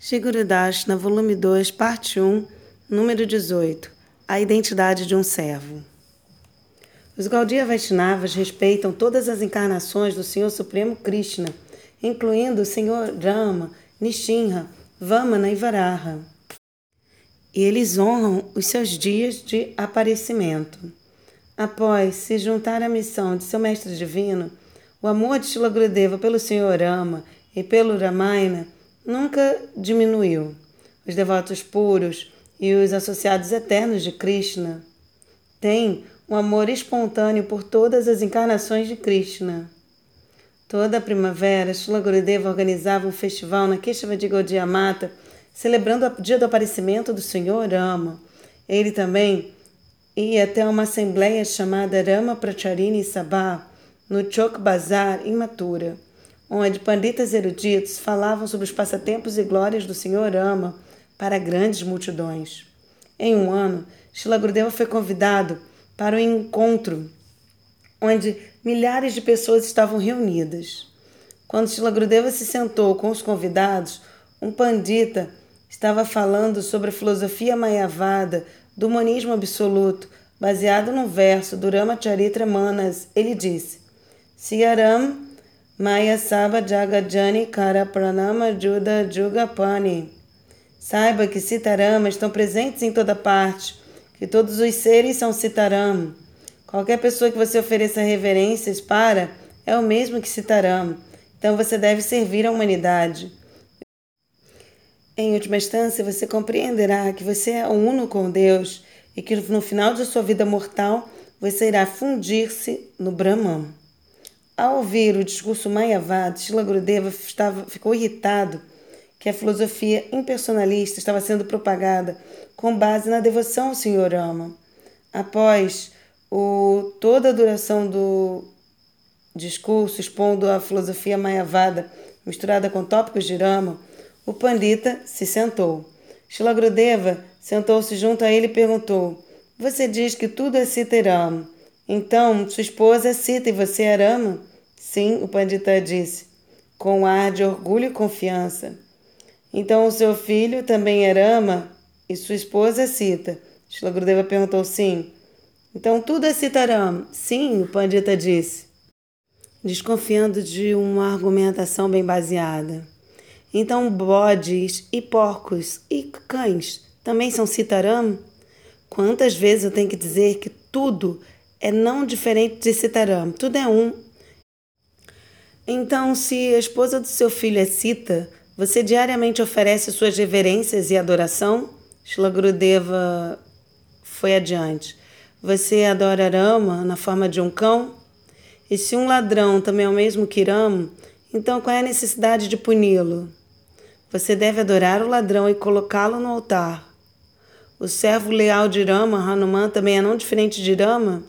Shigurudashna, volume 2, parte 1, número 18. A identidade de um servo. Os Gaudiya Vaishnavas respeitam todas as encarnações do Senhor Supremo Krishna, incluindo o Senhor Rama, Nishinra, Vamana e Varaha. E eles honram os seus dias de aparecimento. Após se juntar à missão de seu mestre divino, o amor de Shila Gurudeva pelo Senhor Rama e pelo Ramayana nunca diminuiu. Os devotos puros e os associados eternos de Krishna têm um amor espontâneo por todas as encarnações de Krishna. Toda a primavera, Shila Gurudeva organizava um festival na Keshava de Gaudiya Mata, celebrando o dia do aparecimento do Senhor Rama. Ele também ia até uma assembleia chamada Rama Pracharini Sabha, no Chok Bazar, em Mathura onde panditas eruditos falavam sobre os passatempos e glórias do Senhor Ama para grandes multidões. Em um ano, Shila Gurudeva foi convidado para um encontro onde milhares de pessoas estavam reunidas. Quando Shila Gurudeva se sentou com os convidados, um pandita estava falando sobre a filosofia mayavada do monismo absoluto, baseado num verso do Ramacharitra Manas. Ele disse: Siaram Maya Saba Jagajani Kara Pranama Juda Jugapani. Saiba que Sitarama estão presentes em toda parte, que todos os seres são Sitaram. Qualquer pessoa que você ofereça reverências para é o mesmo que Sitaram. Então você deve servir a humanidade. Em última instância, você compreenderá que você é uno com Deus e que no final de sua vida mortal você irá fundir-se no Brahman. Ao ouvir o discurso Mayavad, Shila Gurudeva estava, ficou irritado que a filosofia impersonalista estava sendo propagada com base na devoção ao Senhor Rama. Após o, toda a duração do discurso expondo a filosofia Mayavada misturada com tópicos de Rama, o Pandita se sentou. Shila Gurudeva sentou-se junto a ele e perguntou: Você diz que tudo é Sita Rama. Então, sua esposa é Sita e você é Rama? Sim, o Pandita disse, com ar de orgulho e confiança. Então o seu filho também é Rama e sua esposa é Sita. Shilagurudeva perguntou sim. Então tudo é Sitaram. Sim, o Pandita disse, desconfiando de uma argumentação bem baseada. Então bodes e porcos e cães também são Sitaram? Quantas vezes eu tenho que dizer que tudo é não diferente de Sitaram? Tudo é um então, se a esposa do seu filho é Sita, você diariamente oferece suas reverências e adoração? Shilagurudeva foi adiante. Você adora Rama na forma de um cão? E se um ladrão também é o mesmo que Rama, então qual é a necessidade de puni-lo? Você deve adorar o ladrão e colocá-lo no altar. O servo leal de Rama, Hanuman, também é não diferente de Rama?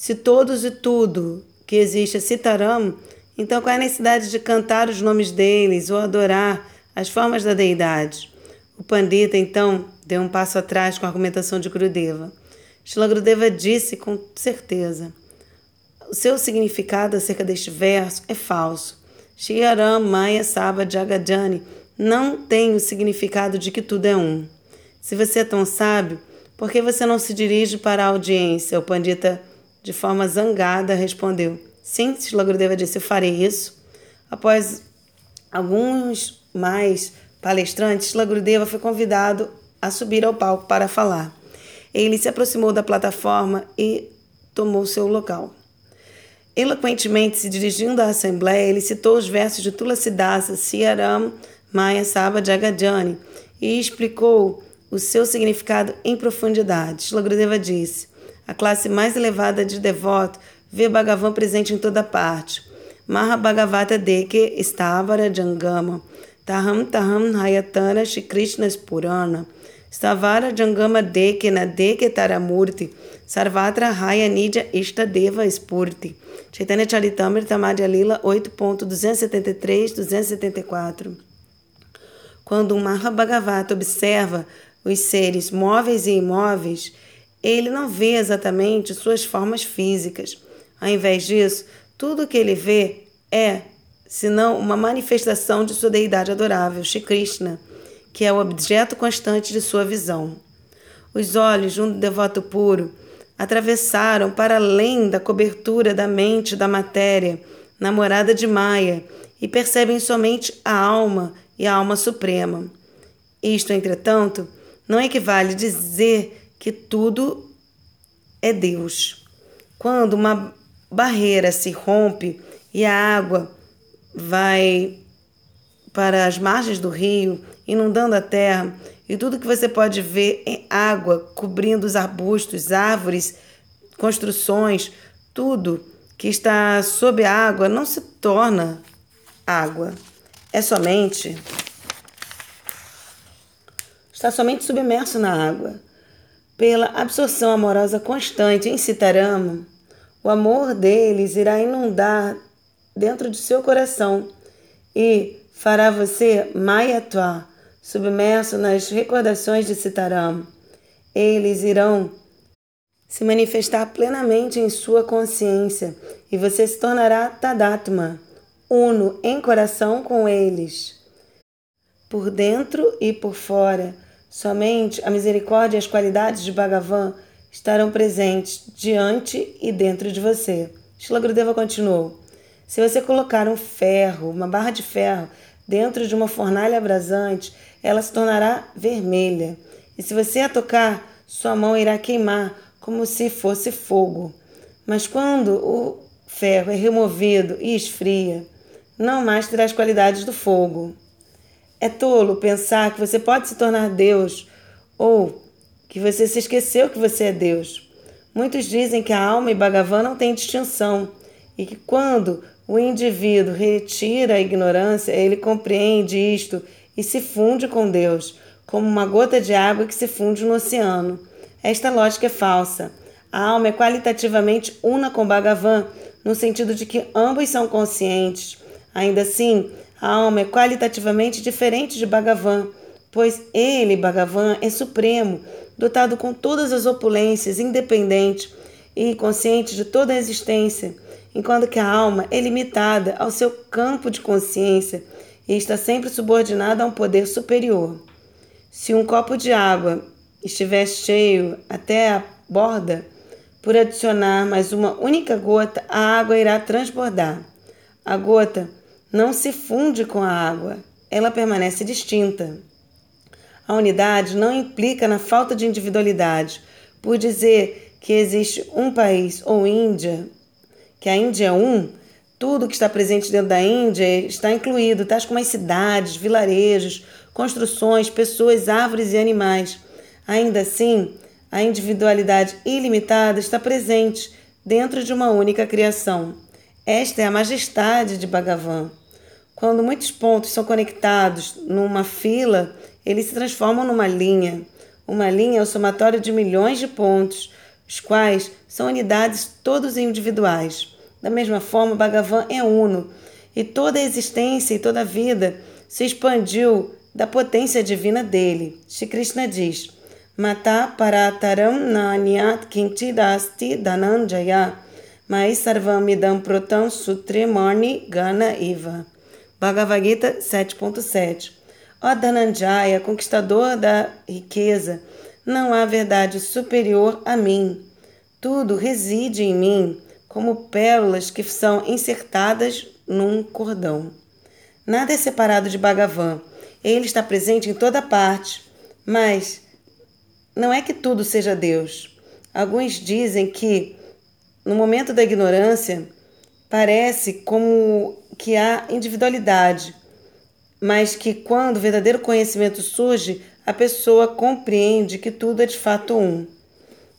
Se todos e tudo que existe é Sitaram, então, qual é a necessidade de cantar os nomes deles ou adorar as formas da deidade? O Pandita, então, deu um passo atrás com a argumentação de Gurudeva. Shila Gurudeva disse com certeza: o seu significado acerca deste verso é falso. Shiaram Maya Saba Jagadjani não tem o significado de que tudo é um. Se você é tão sábio, por que você não se dirige para a audiência? O Pandita, de forma zangada, respondeu. Sim, Shila Gurudeva disse, eu farei isso. Após alguns mais palestrantes, Shila Gurudeva foi convidado a subir ao palco para falar. Ele se aproximou da plataforma e tomou seu local. Eloquentemente se dirigindo à Assembleia, ele citou os versos de Tulasidasa, Siaram, Maya Saba Jagadjani e explicou o seu significado em profundidade. Shila Gurudeva disse: a classe mais elevada de devoto vê Bhagavan presente em toda parte. Mahabhagavata Deke Stavara Jangama, Taham Taham Hayatana Shri Krishna Purana, Stavara Jangama Deke Na Deke Taramurti, Sarvatra Haya Nidya Deva Spurti. Chaitanya Charitamrita Madhya Lila 8.273-274 Quando um Mahabhagavata observa os seres móveis e imóveis, ele não vê exatamente suas formas físicas, ao invés disso, tudo o que ele vê é, senão, uma manifestação de sua deidade adorável, Shri Krishna. que é o objeto constante de sua visão. Os olhos de um devoto puro atravessaram para além da cobertura da mente da matéria, namorada de Maia, e percebem somente a alma e a alma suprema. Isto, entretanto, não equivale dizer que tudo é Deus. Quando uma barreira se rompe e a água vai para as margens do rio, inundando a terra, e tudo que você pode ver é água cobrindo os arbustos, árvores, construções, tudo que está sob a água não se torna água. É somente está somente submerso na água. Pela absorção amorosa constante em Citarama, o amor deles irá inundar dentro de seu coração e fará você Mayatwa, submerso nas recordações de Sitaram. Eles irão se manifestar plenamente em sua consciência e você se tornará Tadatma, uno em coração com eles. Por dentro e por fora, somente a misericórdia e as qualidades de Bhagavan estarão presentes diante e dentro de você. Shila Grudeva continuou. Se você colocar um ferro, uma barra de ferro, dentro de uma fornalha abrasante, ela se tornará vermelha. E se você a tocar, sua mão irá queimar como se fosse fogo. Mas quando o ferro é removido e esfria, não mais terá as qualidades do fogo. É tolo pensar que você pode se tornar Deus ou que você se esqueceu que você é Deus. Muitos dizem que a alma e Bhagavan não têm distinção e que quando o indivíduo retira a ignorância, ele compreende isto e se funde com Deus, como uma gota de água que se funde no oceano. Esta lógica é falsa. A alma é qualitativamente una com Bhagavan, no sentido de que ambos são conscientes. Ainda assim, a alma é qualitativamente diferente de Bhagavan, pois ele, Bhagavan, é supremo, dotado com todas as opulências, independente e consciente de toda a existência enquanto que a alma é limitada ao seu campo de consciência e está sempre subordinada a um poder superior. Se um copo de água estiver cheio até a borda, por adicionar mais uma única gota, a água irá transbordar. A gota não se funde com a água, ela permanece distinta. A unidade não implica na falta de individualidade. Por dizer que existe um país ou Índia que a Índia é um, tudo que está presente dentro da Índia está incluído, tais como as cidades, vilarejos, construções, pessoas, árvores e animais. Ainda assim, a individualidade ilimitada está presente dentro de uma única criação. Esta é a majestade de Bhagavan. Quando muitos pontos são conectados numa fila, eles se transformam numa linha. Uma linha é o somatório de milhões de pontos, os quais são unidades todos individuais. Da mesma forma, Bhagavan é uno, e toda a existência e toda a vida se expandiu da potência divina dele. Shri Krishna diz: Mata parataram nanyat kinchidasti dananjaya mai sarvamidam protam sutremani gana iva. Bhagavad Gita 7.7 Ó Dananjaya, conquistador da riqueza, não há verdade superior a mim. Tudo reside em mim, como pérolas que são insertadas num cordão. Nada é separado de Bhagavan. Ele está presente em toda parte, mas não é que tudo seja Deus. Alguns dizem que, no momento da ignorância, parece como que há individualidade, mas que quando o verdadeiro conhecimento surge, a pessoa compreende que tudo é de fato um.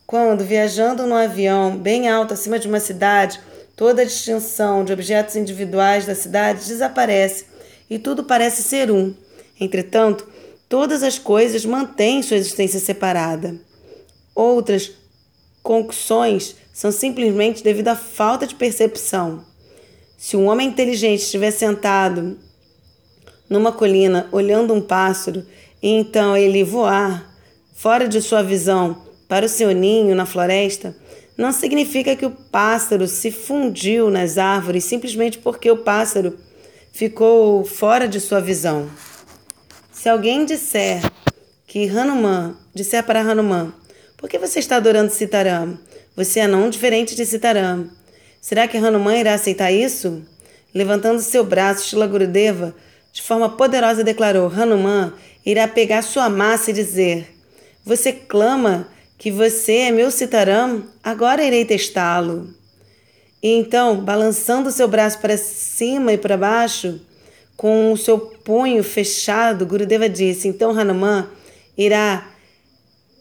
Quando, viajando num avião bem alto acima de uma cidade, toda a distinção de objetos individuais da cidade desaparece e tudo parece ser um. Entretanto, todas as coisas mantêm sua existência separada. Outras concussões são simplesmente devido à falta de percepção. Se um homem inteligente estiver sentado numa colina olhando um pássaro, e então ele voar fora de sua visão para o seu ninho na floresta, não significa que o pássaro se fundiu nas árvores simplesmente porque o pássaro ficou fora de sua visão. Se alguém disser que Hanuman, disser para Hanuman, por que você está adorando Sitaram? Você é não diferente de Sitaram. Será que Hanuman irá aceitar isso? Levantando seu braço, Shila Gurudeva, de forma poderosa, declarou: Hanuman irá pegar sua massa e dizer: Você clama que você é meu Sitaram? Agora irei testá-lo. E então, balançando seu braço para cima e para baixo, com o seu punho fechado, Gurudeva disse: Então Hanuman irá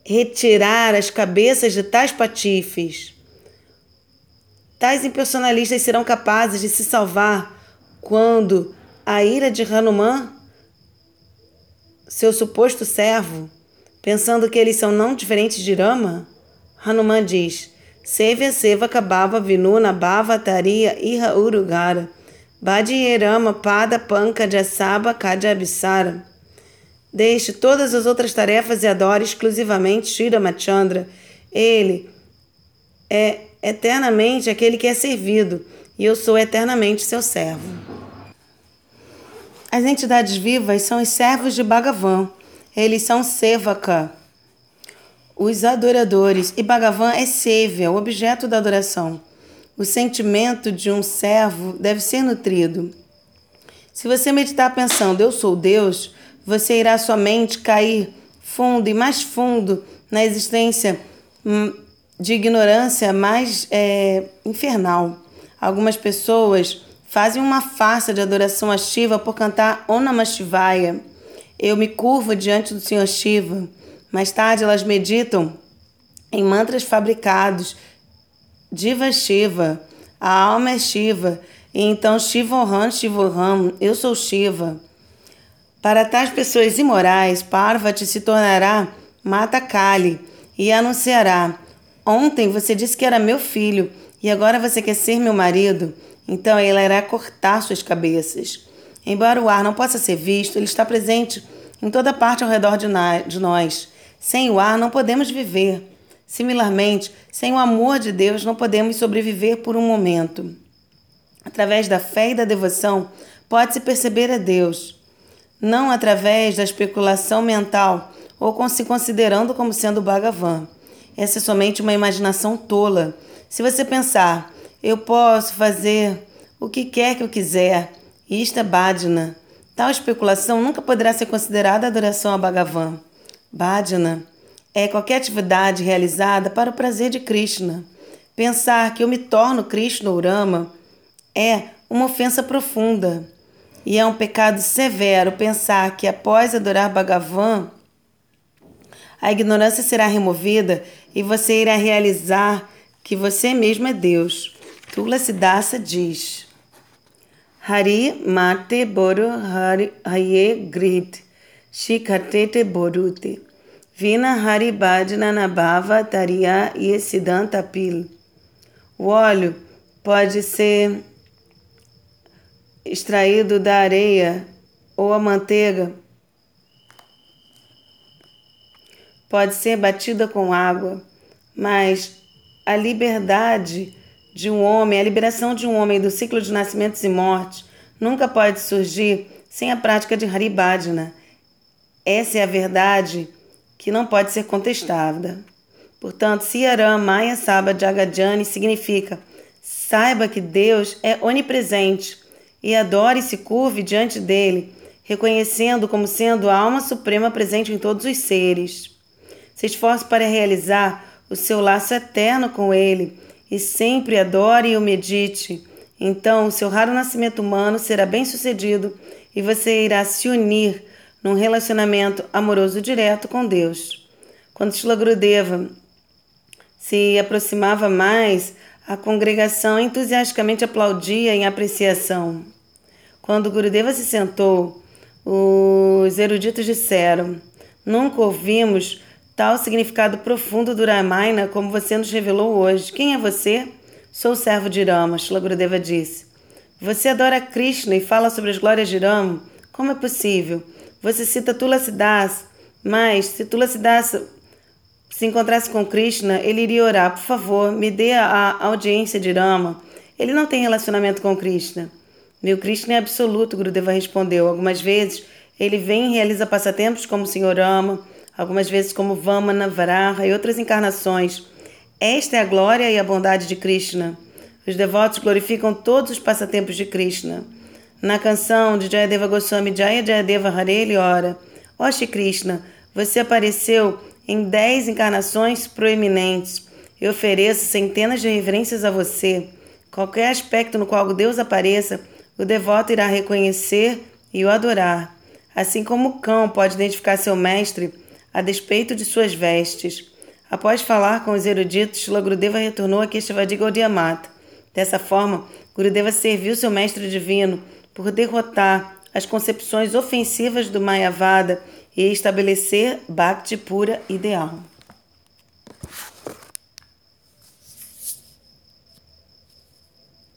retirar as cabeças de tais patifes. Tais impersonalistas serão capazes de se salvar quando a ira de Hanuman, seu suposto servo, pensando que eles são não diferentes de Rama? Hanuman diz: Sevya Seva Kabava Vinuna Bhava Taria Iha Urugara Badhirama Pada Panka Jasaba Kajabisara. Deixe todas as outras tarefas e adore exclusivamente Shri Ramachandra. Ele é eternamente aquele que é servido e eu sou eternamente seu servo. As entidades vivas são os servos de Bhagavan. Eles são Sevaka, os adoradores, e Bhagavan é Sevya, o objeto da adoração. O sentimento de um servo deve ser nutrido. Se você meditar pensando, eu sou Deus, você irá somente cair fundo e mais fundo na existência hum, de ignorância mais é, infernal. Algumas pessoas fazem uma farsa de adoração a Shiva por cantar Om Namah Shivaya. Eu me curvo diante do Senhor Shiva. Mais tarde elas meditam em mantras fabricados. Diva Shiva, a alma é Shiva, e então Shivoham, Shivoham, eu sou Shiva. Para tais pessoas imorais, Parvati se tornará Mata Kali e anunciará Ontem você disse que era meu filho e agora você quer ser meu marido. Então ele irá cortar suas cabeças. Embora o ar não possa ser visto, ele está presente em toda parte ao redor de nós. Sem o ar não podemos viver. Similarmente, sem o amor de Deus não podemos sobreviver por um momento. Através da fé e da devoção, pode-se perceber a Deus, não através da especulação mental ou se considerando como sendo Bhagavan. Essa é somente uma imaginação tola. Se você pensar, eu posso fazer o que quer que eu quiser, isto é Bhajana. Tal especulação nunca poderá ser considerada adoração a Bhagavan. Bhajana é qualquer atividade realizada para o prazer de Krishna. Pensar que eu me torno Krishna ou Rama é uma ofensa profunda. E é um pecado severo pensar que após adorar Bhagavan, a ignorância será removida e você irá realizar que você mesmo é Deus. Tulasiddasa diz: Hari mate boru hari haye grit shikatete borute vina hari bhajna nabhava taria e siddhanta pil. O óleo pode ser extraído da areia ou a manteiga pode ser batida com água, mas a liberdade de um homem, a liberação de um homem do ciclo de nascimentos e mortes, nunca pode surgir sem a prática de Haribhajana. Essa é a verdade que não pode ser contestada. Portanto, Siaram Maya Saba Jagadjani significa saiba que Deus é onipresente e adore e se curve diante dele, reconhecendo como sendo a alma suprema presente em todos os seres. Se esforce para realizar o seu laço eterno com Ele e sempre adore e o medite. Então, o seu raro nascimento humano será bem sucedido e você irá se unir num relacionamento amoroso direto com Deus. Quando Shila Gurudeva se aproximava mais, a congregação entusiasticamente aplaudia em apreciação. Quando Gurudeva se sentou, os eruditos disseram: Nunca ouvimos tal significado profundo do Ramayana como você nos revelou hoje. Quem é você? Sou o servo de Rama, Shila Gurudeva disse. Você adora Krishna e fala sobre as glórias de Rama? Como é possível? Você cita Tulasidas, mas se Tulasidas se encontrasse com Krishna, ele iria orar, por favor, me dê a audiência de Rama. Ele não tem relacionamento com Krishna. Meu Krishna é absoluto, Gurudeva respondeu. Algumas vezes Ele vem e realiza passatempos como o Senhor ama, algumas vezes como Vamana, Varaha e outras encarnações. Esta é a glória e a bondade de Krishna. Os devotos glorificam todos os passatempos de Krishna. Na canção de Jayadeva Goswami Jaya Jayadeva Hare ora: Shri Krishna, você apareceu em dez encarnações proeminentes. Eu ofereço centenas de reverências a você. Qualquer aspecto no qual Deus apareça, o devoto irá reconhecer e o adorar. Assim como o cão pode identificar seu mestre a despeito de suas vestes. Após falar com os eruditos, Lagrudeva retornou a Keshavadi Gaudiamata. Dessa forma, Gurudeva serviu seu mestre divino por derrotar as concepções ofensivas do Mayavada e estabelecer Bhakti pura ideal.